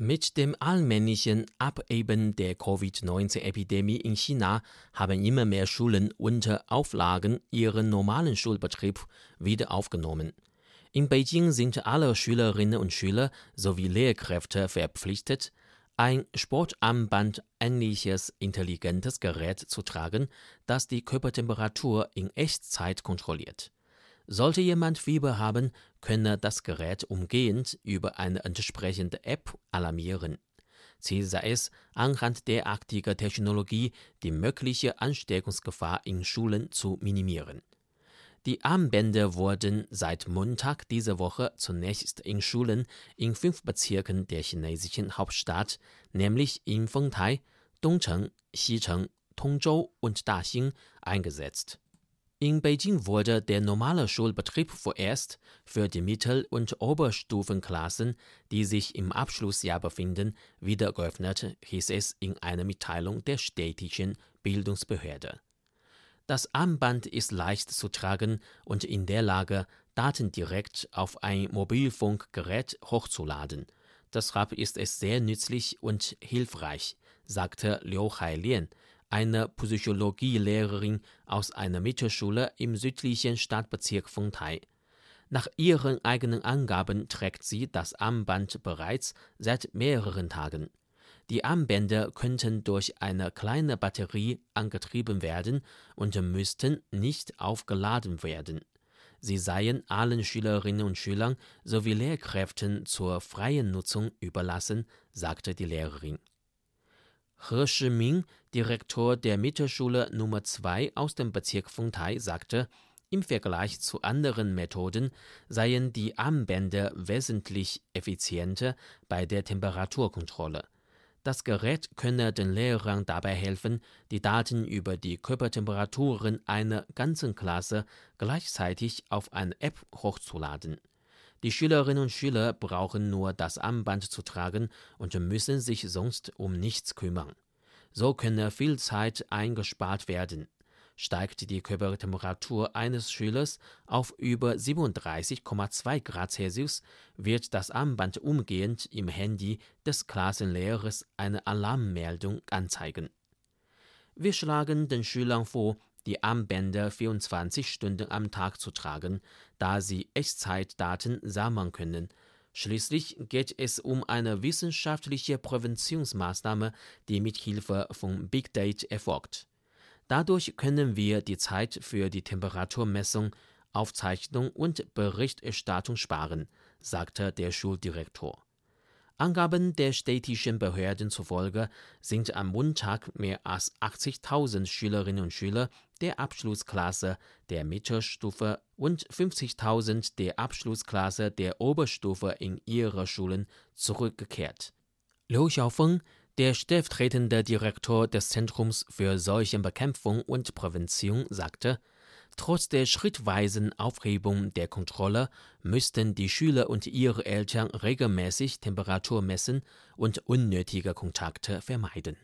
Mit dem allmählichen Abebben der Covid-19-Epidemie in China haben immer mehr Schulen unter Auflagen ihren normalen Schulbetrieb wieder aufgenommen. In Beijing sind alle Schülerinnen und Schüler sowie Lehrkräfte verpflichtet, ein Sportarmband ähnliches intelligentes Gerät zu tragen, das die Körpertemperatur in Echtzeit kontrolliert. Sollte jemand Fieber haben, könne das Gerät umgehend über eine entsprechende App alarmieren. Ziel sei es, anhand derartiger Technologie die mögliche Ansteckungsgefahr in Schulen zu minimieren. Die Armbänder wurden seit Montag dieser Woche zunächst in Schulen in fünf Bezirken der chinesischen Hauptstadt, nämlich in Fengtai, Dongcheng, Xicheng, Tongzhou und Daxing, eingesetzt. In Beijing wurde der normale Schulbetrieb vorerst für die Mittel- und Oberstufenklassen, die sich im Abschlussjahr befinden, wieder geöffnet, hieß es in einer Mitteilung der städtischen Bildungsbehörde. Das Armband ist leicht zu tragen und in der Lage, Daten direkt auf ein Mobilfunkgerät hochzuladen. Deshalb ist es sehr nützlich und hilfreich, sagte Liu Hailian, eine Psychologielehrerin aus einer Mittelschule im südlichen Stadtbezirk Fengtai. Nach ihren eigenen Angaben trägt sie das Armband bereits seit mehreren Tagen. Die Armbänder könnten durch eine kleine Batterie angetrieben werden und müssten nicht aufgeladen werden. Sie seien allen Schülerinnen und Schülern sowie Lehrkräften zur freien Nutzung überlassen, sagte die Lehrerin. He Shiming, Direktor der Mittelschule Nummer 2 aus dem Bezirk Fengtai, sagte, im Vergleich zu anderen Methoden seien die Armbänder wesentlich effizienter bei der Temperaturkontrolle. Das Gerät könne den Lehrern dabei helfen, die Daten über die Körpertemperaturen einer ganzen Klasse gleichzeitig auf eine App hochzuladen. Die Schülerinnen und Schüler brauchen nur das Armband zu tragen und müssen sich sonst um nichts kümmern. So könne viel Zeit eingespart werden. Steigt die Körpertemperatur eines Schülers auf über 37,2 Grad Celsius, wird das Armband umgehend im Handy des Klassenlehrers eine Alarmmeldung anzeigen. Wir schlagen den Schülern vor, die Armbänder 24 Stunden am Tag zu tragen, da sie Echtzeitdaten sammeln können. Schließlich geht es um eine wissenschaftliche Präventionsmaßnahme, die mit Hilfe von Big Data erfolgt. Dadurch können wir die Zeit für die Temperaturmessung, Aufzeichnung und Berichterstattung sparen, sagte der Schuldirektor. Angaben der städtischen Behörden zufolge sind am Montag mehr als 80.000 Schülerinnen und Schüler der Abschlussklasse der Mittelstufe und 50.000 der Abschlussklasse der Oberstufe in ihre Schulen zurückgekehrt. Liu Xiaofeng, der stellvertretende Direktor des Zentrums für Seuchenbekämpfung und Prävention, sagte, Trotz der schrittweisen Aufhebung der Kontrolle müssten die Schüler und ihre Eltern regelmäßig Temperatur messen und unnötige Kontakte vermeiden